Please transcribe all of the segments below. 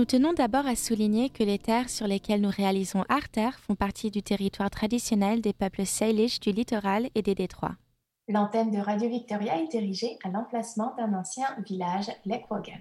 Nous tenons d'abord à souligner que les terres sur lesquelles nous réalisons Arter font partie du territoire traditionnel des peuples Salish du littoral et des détroits. L'antenne de Radio Victoria est érigée à l'emplacement d'un ancien village, Lekwogan.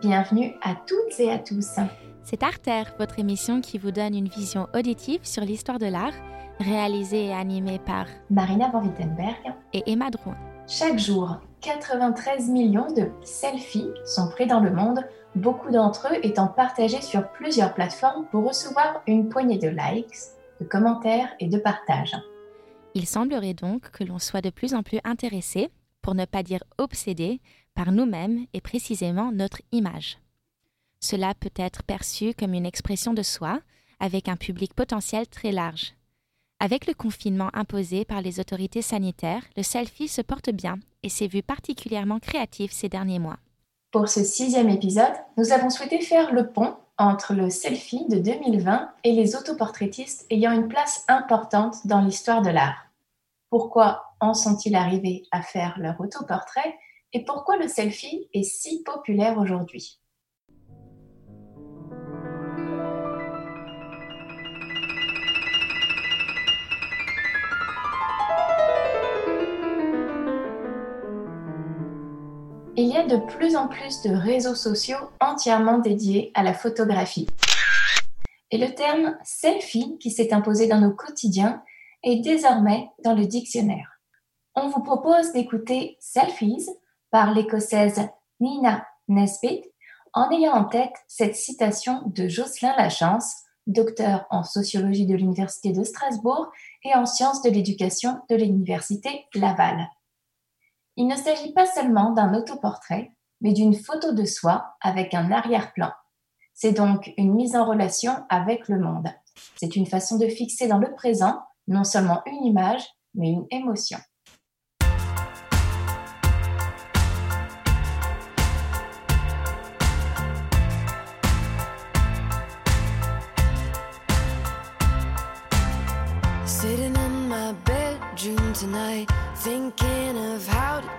Bienvenue à toutes et à tous. C'est Arter, votre émission qui vous donne une vision auditive sur l'histoire de l'art, réalisée et animée par Marina Van Wittenberg et Emma Drouin. Chaque jour, 93 millions de selfies sont pris dans le monde, beaucoup d'entre eux étant partagés sur plusieurs plateformes pour recevoir une poignée de likes, de commentaires et de partages. Il semblerait donc que l'on soit de plus en plus intéressé, pour ne pas dire obsédé, par nous-mêmes et précisément notre image. Cela peut être perçu comme une expression de soi, avec un public potentiel très large. Avec le confinement imposé par les autorités sanitaires, le selfie se porte bien et s'est vu particulièrement créatif ces derniers mois. Pour ce sixième épisode, nous avons souhaité faire le pont entre le selfie de 2020 et les autoportraitistes ayant une place importante dans l'histoire de l'art. Pourquoi en sont-ils arrivés à faire leur autoportrait? Et pourquoi le selfie est si populaire aujourd'hui? Il y a de plus en plus de réseaux sociaux entièrement dédiés à la photographie. Et le terme selfie qui s'est imposé dans nos quotidiens est désormais dans le dictionnaire. On vous propose d'écouter Selfies par l'écossaise Nina Nesbitt en ayant en tête cette citation de Jocelyn Lachance, docteur en sociologie de l'Université de Strasbourg et en sciences de l'éducation de l'Université Laval. Il ne s'agit pas seulement d'un autoportrait, mais d'une photo de soi avec un arrière-plan. C'est donc une mise en relation avec le monde. C'est une façon de fixer dans le présent non seulement une image, mais une émotion.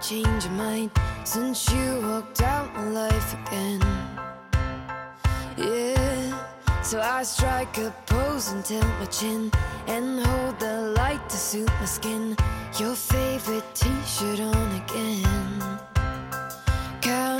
Change your mind Since you walked out my life again. Yeah So I strike a pose and tilt my chin And hold the light to suit my skin. Your favorite t-shirt on again. Counting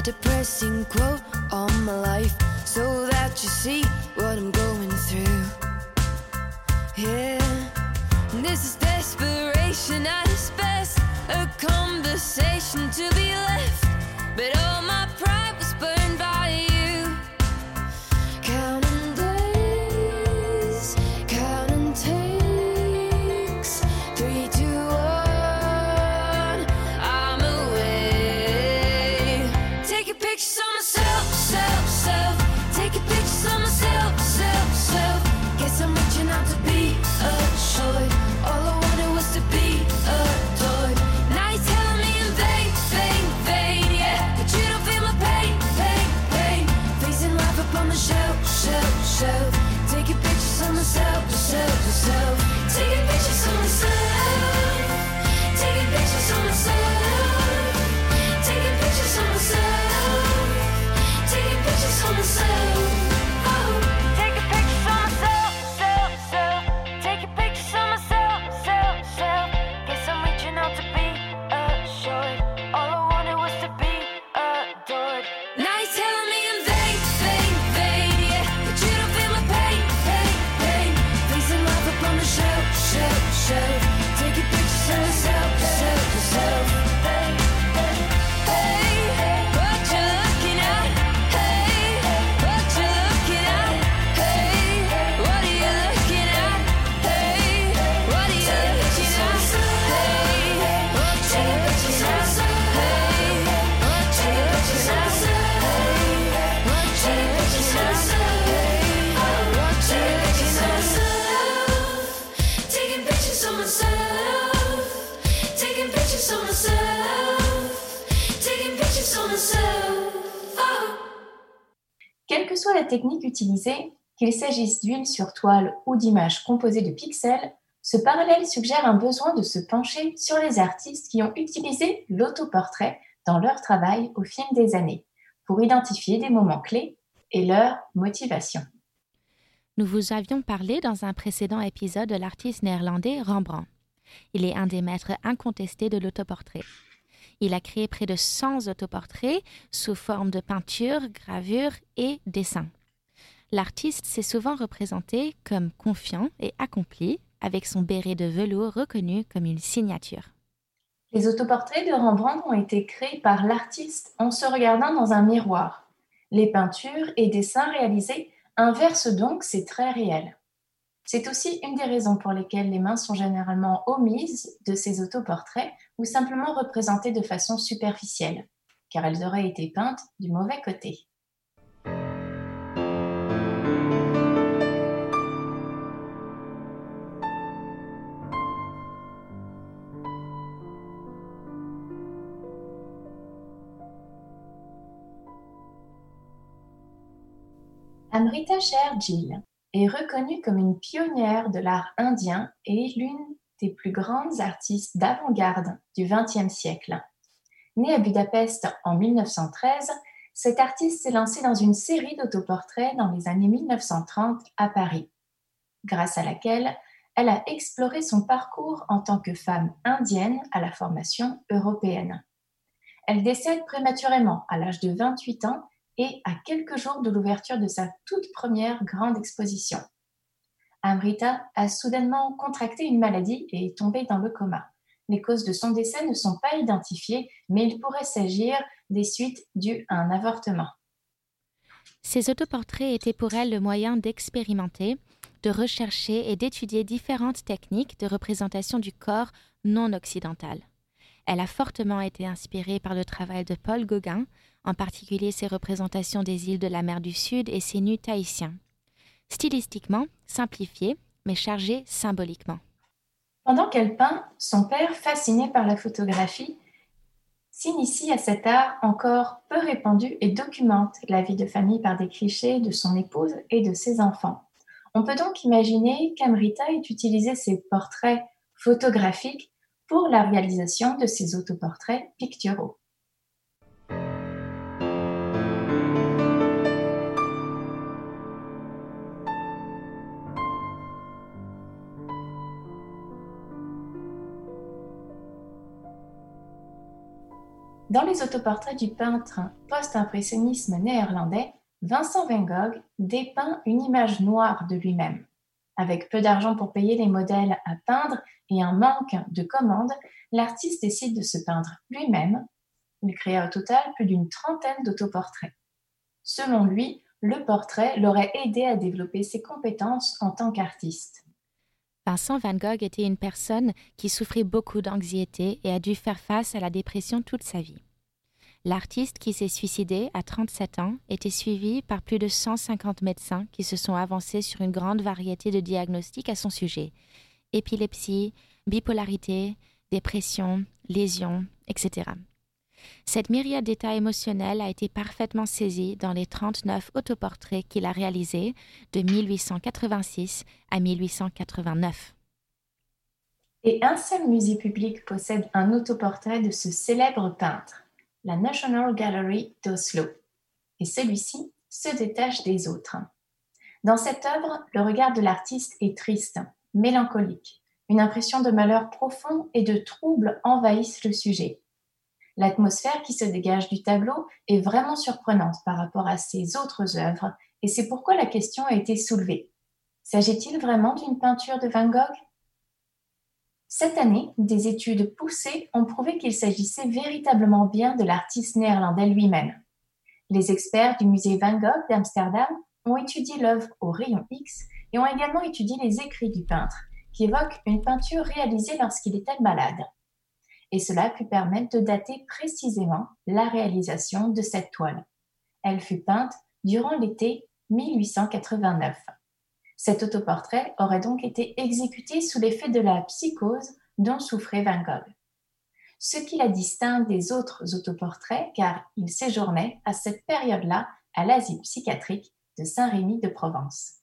a depressing quote on my life So that you see what I'm going through. Yeah This is desperation at its best A conversation to be left But all my pride Quelle que soit la technique utilisée, qu'il s'agisse d'huile sur toile ou d'images composées de pixels, ce parallèle suggère un besoin de se pencher sur les artistes qui ont utilisé l'autoportrait dans leur travail au fil des années pour identifier des moments clés et leur motivation. Nous vous avions parlé dans un précédent épisode de l'artiste néerlandais Rembrandt. Il est un des maîtres incontestés de l'autoportrait. Il a créé près de 100 autoportraits sous forme de peinture, gravure et dessin. L'artiste s'est souvent représenté comme confiant et accompli, avec son béret de velours reconnu comme une signature. Les autoportraits de Rembrandt ont été créés par l'artiste en se regardant dans un miroir. Les peintures et dessins réalisés inversent donc ces traits réels. C'est aussi une des raisons pour lesquelles les mains sont généralement omises de ces autoportraits ou simplement représentées de façon superficielle, car elles auraient été peintes du mauvais côté. Amrita Sher est reconnue comme une pionnière de l'art indien et l'une des plus grandes artistes d'avant-garde du XXe siècle. Née à Budapest en 1913, cette artiste s'est lancée dans une série d'autoportraits dans les années 1930 à Paris, grâce à laquelle elle a exploré son parcours en tant que femme indienne à la formation européenne. Elle décède prématurément à l'âge de 28 ans et à quelques jours de l'ouverture de sa toute première grande exposition. Amrita a soudainement contracté une maladie et est tombée dans le coma. Les causes de son décès ne sont pas identifiées, mais il pourrait s'agir des suites dues à un avortement. Ces autoportraits étaient pour elle le moyen d'expérimenter, de rechercher et d'étudier différentes techniques de représentation du corps non occidental. Elle a fortement été inspirée par le travail de Paul Gauguin, en particulier ses représentations des îles de la mer du Sud et ses nus tahitiens. Stylistiquement, simplifié, mais chargé symboliquement. Pendant qu'elle peint, son père, fasciné par la photographie, s'initie à cet art encore peu répandu et documente la vie de famille par des clichés de son épouse et de ses enfants. On peut donc imaginer qu'Amrita ait utilisé ses portraits photographiques pour la réalisation de ses autoportraits picturaux. Dans les autoportraits du peintre post-impressionnisme néerlandais, Vincent van Gogh dépeint une image noire de lui-même. Avec peu d'argent pour payer les modèles à peindre et un manque de commandes, l'artiste décide de se peindre lui-même. Il créa au total plus d'une trentaine d'autoportraits. Selon lui, le portrait l'aurait aidé à développer ses compétences en tant qu'artiste. Vincent Van Gogh était une personne qui souffrait beaucoup d'anxiété et a dû faire face à la dépression toute sa vie. L'artiste qui s'est suicidé à 37 ans était suivi par plus de 150 médecins qui se sont avancés sur une grande variété de diagnostics à son sujet épilepsie, bipolarité, dépression, lésions, etc. Cette myriade d'états émotionnels a été parfaitement saisie dans les 39 autoportraits qu'il a réalisés de 1886 à 1889. Et un seul musée public possède un autoportrait de ce célèbre peintre, la National Gallery d'Oslo. Et celui-ci se détache des autres. Dans cette œuvre, le regard de l'artiste est triste, mélancolique. Une impression de malheur profond et de trouble envahissent le sujet. L'atmosphère qui se dégage du tableau est vraiment surprenante par rapport à ses autres œuvres, et c'est pourquoi la question a été soulevée. S'agit-il vraiment d'une peinture de Van Gogh? Cette année, des études poussées ont prouvé qu'il s'agissait véritablement bien de l'artiste néerlandais lui-même. Les experts du musée Van Gogh d'Amsterdam ont étudié l'œuvre au rayon X et ont également étudié les écrits du peintre, qui évoquent une peinture réalisée lorsqu'il était malade et cela a pu permettre de dater précisément la réalisation de cette toile. Elle fut peinte durant l'été 1889. Cet autoportrait aurait donc été exécuté sous l'effet de la psychose dont souffrait Van Gogh. Ce qui la distingue des autres autoportraits, car il séjournait à cette période-là à l'asile psychiatrique de Saint-Rémy de Provence.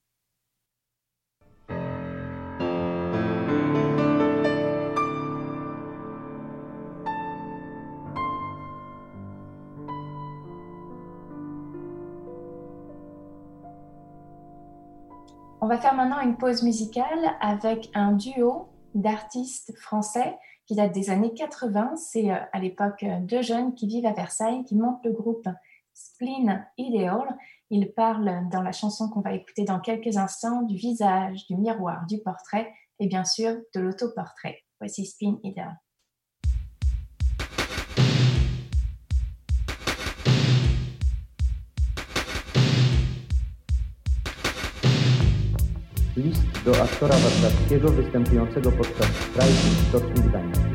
On va faire maintenant une pause musicale avec un duo d'artistes français qui date des années 80. C'est euh, à l'époque euh, deux jeunes qui vivent à Versailles, qui montent le groupe Spleen Ideal. Ils parlent dans la chanson qu'on va écouter dans quelques instants du visage, du miroir, du portrait et bien sûr de l'autoportrait. Voici Spleen Ideal. Do aktora warszawskiego występującego podczas strajku w Gdańskiej.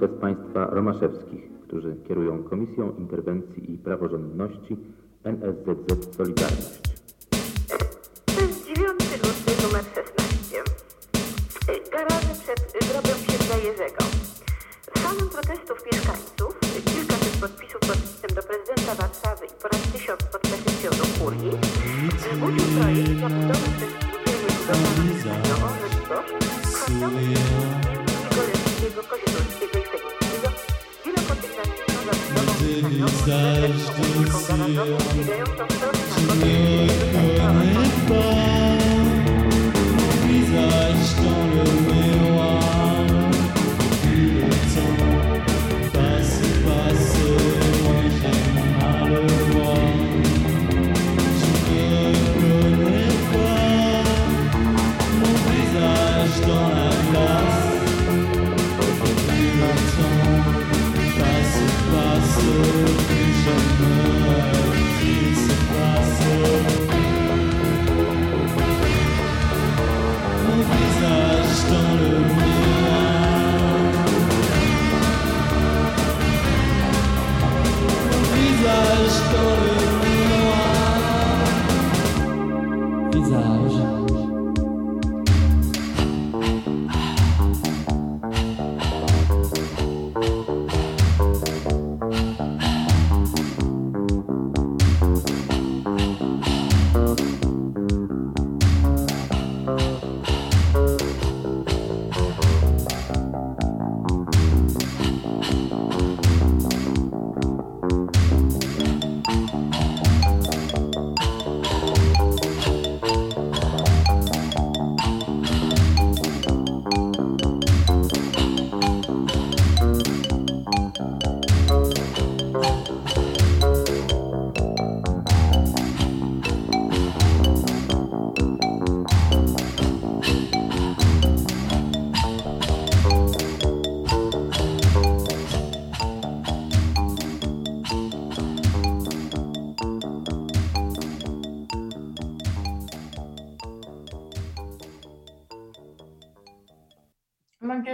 Przez państwa Romaszewskich, którzy kierują Komisją Interwencji i Praworządności NSZZ Solidarność. To jest 9 luty numer 16. Garaże przed grobem księdza Jerzego. Falą protestów mieszkańców, kilkaset podpisów pod listem do prezydenta Warszawy i ponad tysiąc pod petycją do kurii, zbudził projekt zabudowy przez spółdzielnię budowlaną możliwość kwartału Kozielskiego, Kozielskiego Visage 早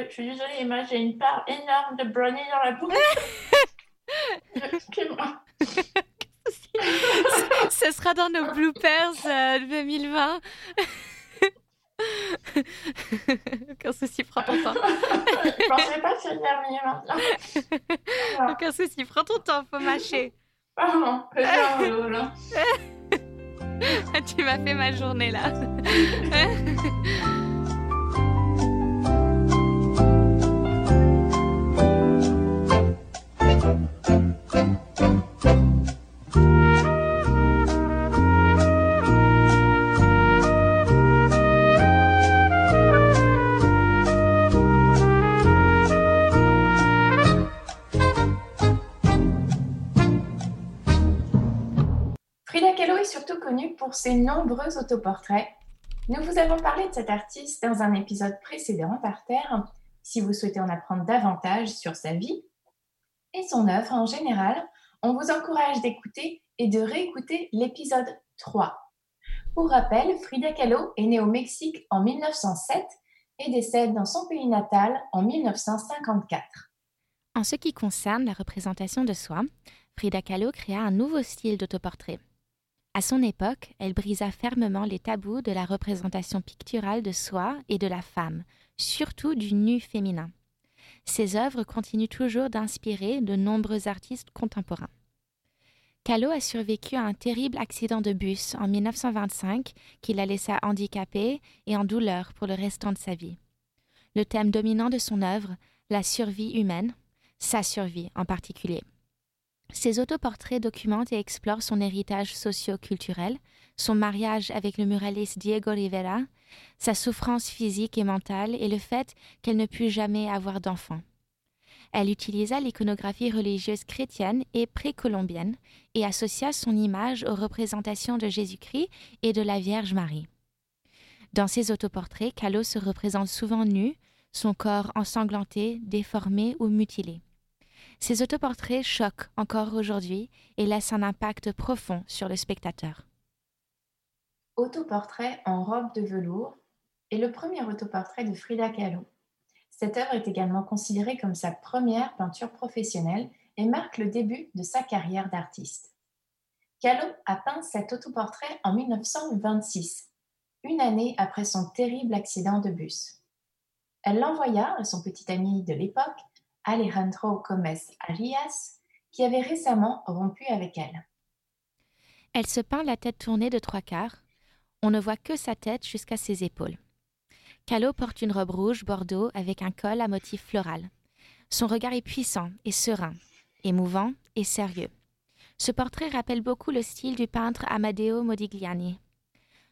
je suis désolée, moi j'ai une part énorme de brownie dans la bouche. Excuse-moi. Ce sera dans nos bloopers euh, 2020. Aucun souci, prends ton temps. Je pensais pas finir mieux maintenant. Voilà. Aucun souci, prends ton temps, faut mâcher. Pardon, que j'ai un boulot, là. tu m'as fait ma journée là. Ses nombreux autoportraits. Nous vous avons parlé de cet artiste dans un épisode précédent par Terre. Si vous souhaitez en apprendre davantage sur sa vie et son œuvre en général, on vous encourage d'écouter et de réécouter l'épisode 3. Pour rappel, Frida Kahlo est née au Mexique en 1907 et décède dans son pays natal en 1954. En ce qui concerne la représentation de soi, Frida Kahlo créa un nouveau style d'autoportrait. À son époque, elle brisa fermement les tabous de la représentation picturale de soi et de la femme, surtout du nu féminin. Ses œuvres continuent toujours d'inspirer de nombreux artistes contemporains. Kahlo a survécu à un terrible accident de bus en 1925 qui la laissa handicapée et en douleur pour le restant de sa vie. Le thème dominant de son œuvre, la survie humaine, sa survie en particulier. Ses autoportraits documentent et explorent son héritage socio-culturel, son mariage avec le muraliste Diego Rivera, sa souffrance physique et mentale et le fait qu'elle ne put jamais avoir d'enfant. Elle utilisa l'iconographie religieuse chrétienne et précolombienne et associa son image aux représentations de Jésus-Christ et de la Vierge Marie. Dans ses autoportraits, Kahlo se représente souvent nu, son corps ensanglanté, déformé ou mutilé. Ces autoportraits choquent encore aujourd'hui et laissent un impact profond sur le spectateur. Autoportrait en robe de velours est le premier autoportrait de Frida Kahlo. Cette œuvre est également considérée comme sa première peinture professionnelle et marque le début de sa carrière d'artiste. Kahlo a peint cet autoportrait en 1926, une année après son terrible accident de bus. Elle l'envoya à son petit ami de l'époque, Alejandro Gomez Arias, qui avait récemment rompu avec elle. Elle se peint la tête tournée de trois quarts. On ne voit que sa tête jusqu'à ses épaules. Kahlo porte une robe rouge bordeaux avec un col à motif floral. Son regard est puissant et serein, émouvant et sérieux. Ce portrait rappelle beaucoup le style du peintre Amadeo Modigliani.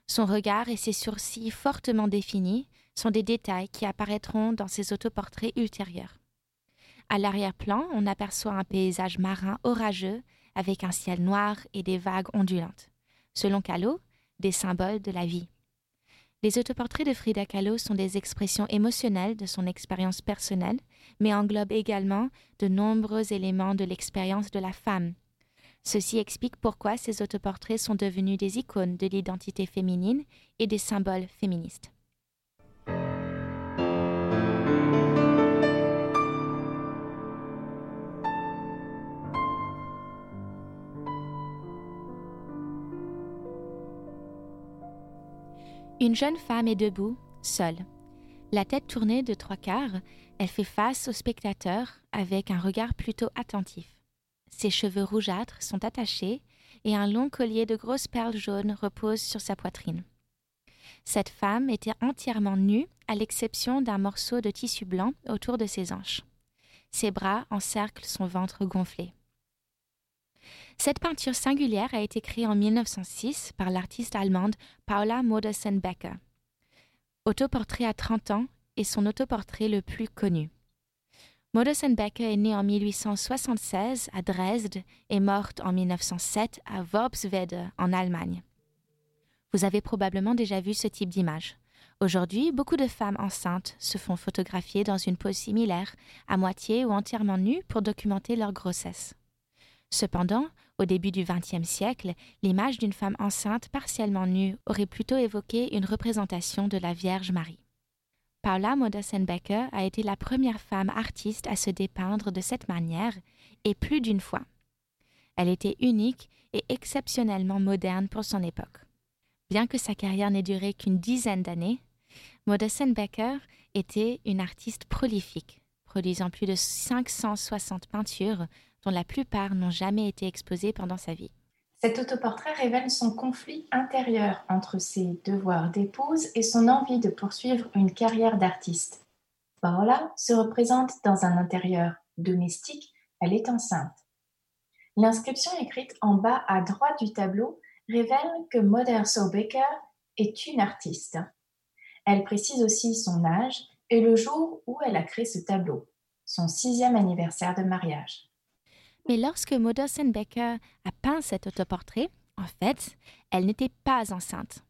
Son regard et ses sourcils fortement définis sont des détails qui apparaîtront dans ses autoportraits ultérieurs. À l'arrière-plan, on aperçoit un paysage marin orageux avec un ciel noir et des vagues ondulantes. Selon Kahlo, des symboles de la vie. Les autoportraits de Frida Kahlo sont des expressions émotionnelles de son expérience personnelle, mais englobent également de nombreux éléments de l'expérience de la femme. Ceci explique pourquoi ces autoportraits sont devenus des icônes de l'identité féminine et des symboles féministes. Une jeune femme est debout, seule. La tête tournée de trois quarts, elle fait face au spectateur avec un regard plutôt attentif. Ses cheveux rougeâtres sont attachés et un long collier de grosses perles jaunes repose sur sa poitrine. Cette femme était entièrement nue, à l'exception d'un morceau de tissu blanc autour de ses hanches. Ses bras encerclent son ventre gonflé. Cette peinture singulière a été créée en 1906 par l'artiste allemande Paula Modersohn-Becker. Autoportrait à 30 ans est son autoportrait le plus connu. Modersohn-Becker est née en 1876 à Dresde et morte en 1907 à Worpswede en Allemagne. Vous avez probablement déjà vu ce type d'image. Aujourd'hui, beaucoup de femmes enceintes se font photographier dans une pose similaire, à moitié ou entièrement nues pour documenter leur grossesse. Cependant, au début du XXe siècle, l'image d'une femme enceinte partiellement nue aurait plutôt évoqué une représentation de la Vierge Marie. Paula Modersohn-Becker a été la première femme artiste à se dépeindre de cette manière, et plus d'une fois. Elle était unique et exceptionnellement moderne pour son époque. Bien que sa carrière n'ait duré qu'une dizaine d'années, Modesen Becker était une artiste prolifique, produisant plus de 560 peintures dont la plupart n'ont jamais été exposées pendant sa vie. Cet autoportrait révèle son conflit intérieur entre ses devoirs d'épouse et son envie de poursuivre une carrière d'artiste. Paola se représente dans un intérieur domestique, elle est enceinte. L'inscription écrite en bas à droite du tableau révèle que Mother So Baker est une artiste. Elle précise aussi son âge et le jour où elle a créé ce tableau, son sixième anniversaire de mariage. Mais lorsque Modersen Becker a peint cet autoportrait, en fait, elle n'était pas enceinte.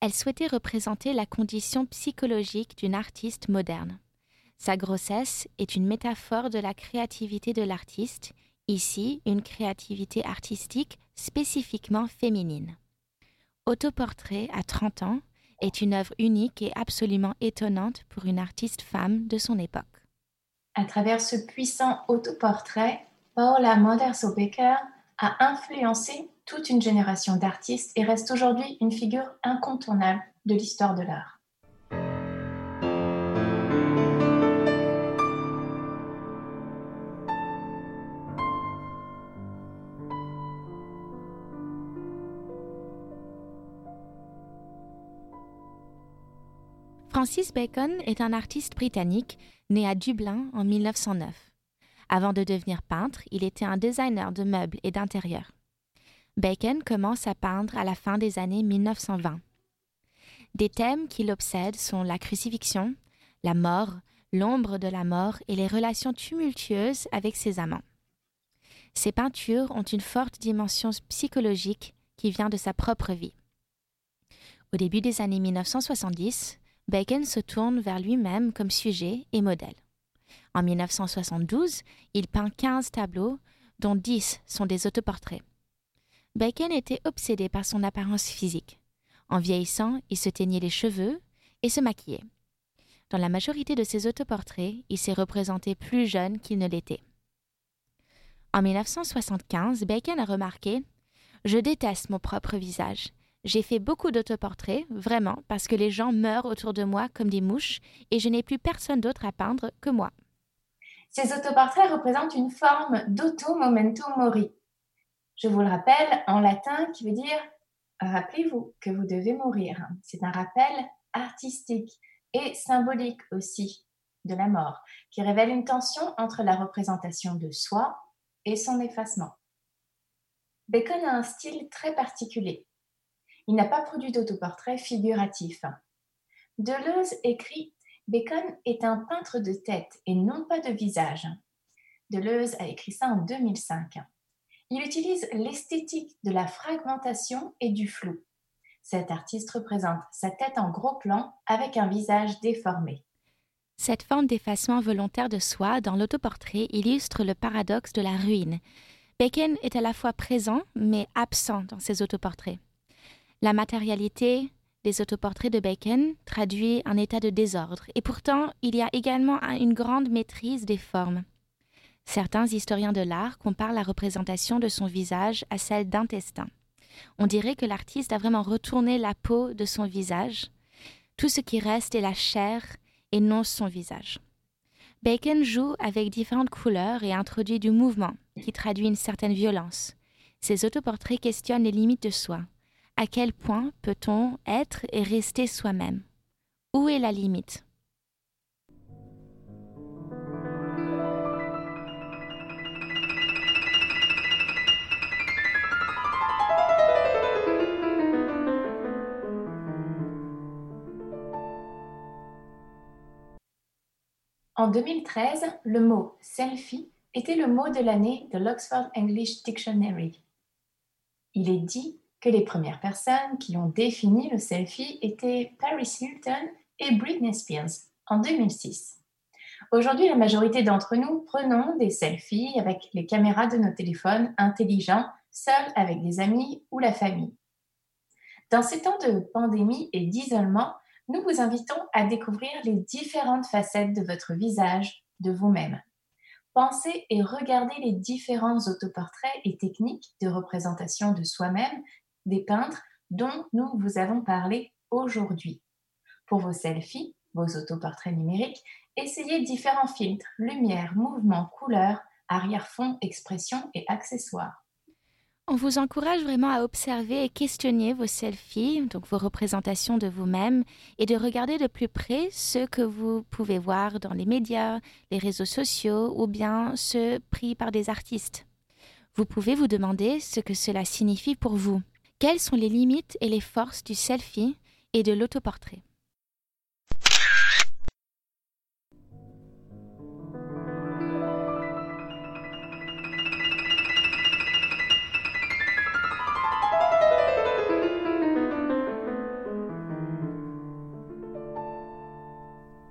Elle souhaitait représenter la condition psychologique d'une artiste moderne. Sa grossesse est une métaphore de la créativité de l'artiste, ici une créativité artistique spécifiquement féminine. Autoportrait à 30 ans est une œuvre unique et absolument étonnante pour une artiste femme de son époque. À travers ce puissant autoportrait, Paola Moderso Becker a influencé toute une génération d'artistes et reste aujourd'hui une figure incontournable de l'histoire de l'art. Francis Bacon est un artiste britannique né à Dublin en 1909. Avant de devenir peintre, il était un designer de meubles et d'intérieur. Bacon commence à peindre à la fin des années 1920. Des thèmes qui l'obsèdent sont la crucifixion, la mort, l'ombre de la mort et les relations tumultueuses avec ses amants. Ses peintures ont une forte dimension psychologique qui vient de sa propre vie. Au début des années 1970, Bacon se tourne vers lui-même comme sujet et modèle. En 1972, il peint 15 tableaux, dont 10 sont des autoportraits. Bacon était obsédé par son apparence physique. En vieillissant, il se teignait les cheveux et se maquillait. Dans la majorité de ses autoportraits, il s'est représenté plus jeune qu'il ne l'était. En 1975, Bacon a remarqué Je déteste mon propre visage. J'ai fait beaucoup d'autoportraits, vraiment, parce que les gens meurent autour de moi comme des mouches et je n'ai plus personne d'autre à peindre que moi. Ces autoportraits représentent une forme d'auto momento mori. Je vous le rappelle en latin qui veut dire rappelez-vous que vous devez mourir. C'est un rappel artistique et symbolique aussi de la mort qui révèle une tension entre la représentation de soi et son effacement. Bacon a un style très particulier. Il n'a pas produit d'autoportrait figuratif. Deleuze écrit Bacon est un peintre de tête et non pas de visage. Deleuze a écrit ça en 2005. Il utilise l'esthétique de la fragmentation et du flou. Cet artiste représente sa tête en gros plan avec un visage déformé. Cette forme d'effacement volontaire de soi dans l'autoportrait illustre le paradoxe de la ruine. Bacon est à la fois présent mais absent dans ses autoportraits. La matérialité des autoportraits de Bacon traduit un état de désordre, et pourtant il y a également une grande maîtrise des formes. Certains historiens de l'art comparent la représentation de son visage à celle d'intestin. On dirait que l'artiste a vraiment retourné la peau de son visage. Tout ce qui reste est la chair et non son visage. Bacon joue avec différentes couleurs et introduit du mouvement qui traduit une certaine violence. Ses autoportraits questionnent les limites de soi. À quel point peut-on être et rester soi-même? Où est la limite? En 2013, le mot selfie était le mot de l'année de l'Oxford English Dictionary. Il est dit que les premières personnes qui ont défini le selfie étaient Paris Hilton et Britney Spears en 2006. Aujourd'hui, la majorité d'entre nous prenons des selfies avec les caméras de nos téléphones intelligents, seuls avec des amis ou la famille. Dans ces temps de pandémie et d'isolement, nous vous invitons à découvrir les différentes facettes de votre visage, de vous-même. pensez et regardez les différents autoportraits et techniques de représentation de soi-même des peintres dont nous vous avons parlé aujourd'hui. Pour vos selfies, vos autoportraits numériques, essayez différents filtres, lumière, mouvement, couleur, arrière-fond, expression et accessoires. On vous encourage vraiment à observer et questionner vos selfies, donc vos représentations de vous-même, et de regarder de plus près ce que vous pouvez voir dans les médias, les réseaux sociaux ou bien ceux pris par des artistes. Vous pouvez vous demander ce que cela signifie pour vous. Quelles sont les limites et les forces du selfie et de l'autoportrait?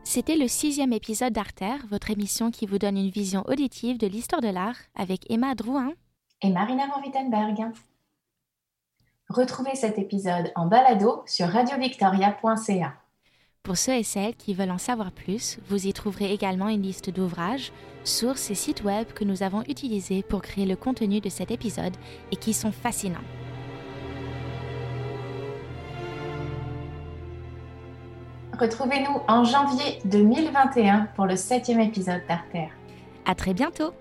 C'était le sixième épisode d'Artère, votre émission qui vous donne une vision auditive de l'histoire de l'art avec Emma Drouin et Marina von Wittenberg. Retrouvez cet épisode en balado sur radiovictoria.ca. Pour ceux et celles qui veulent en savoir plus, vous y trouverez également une liste d'ouvrages, sources et sites web que nous avons utilisés pour créer le contenu de cet épisode et qui sont fascinants. Retrouvez-nous en janvier 2021 pour le septième épisode d'Artère. À très bientôt!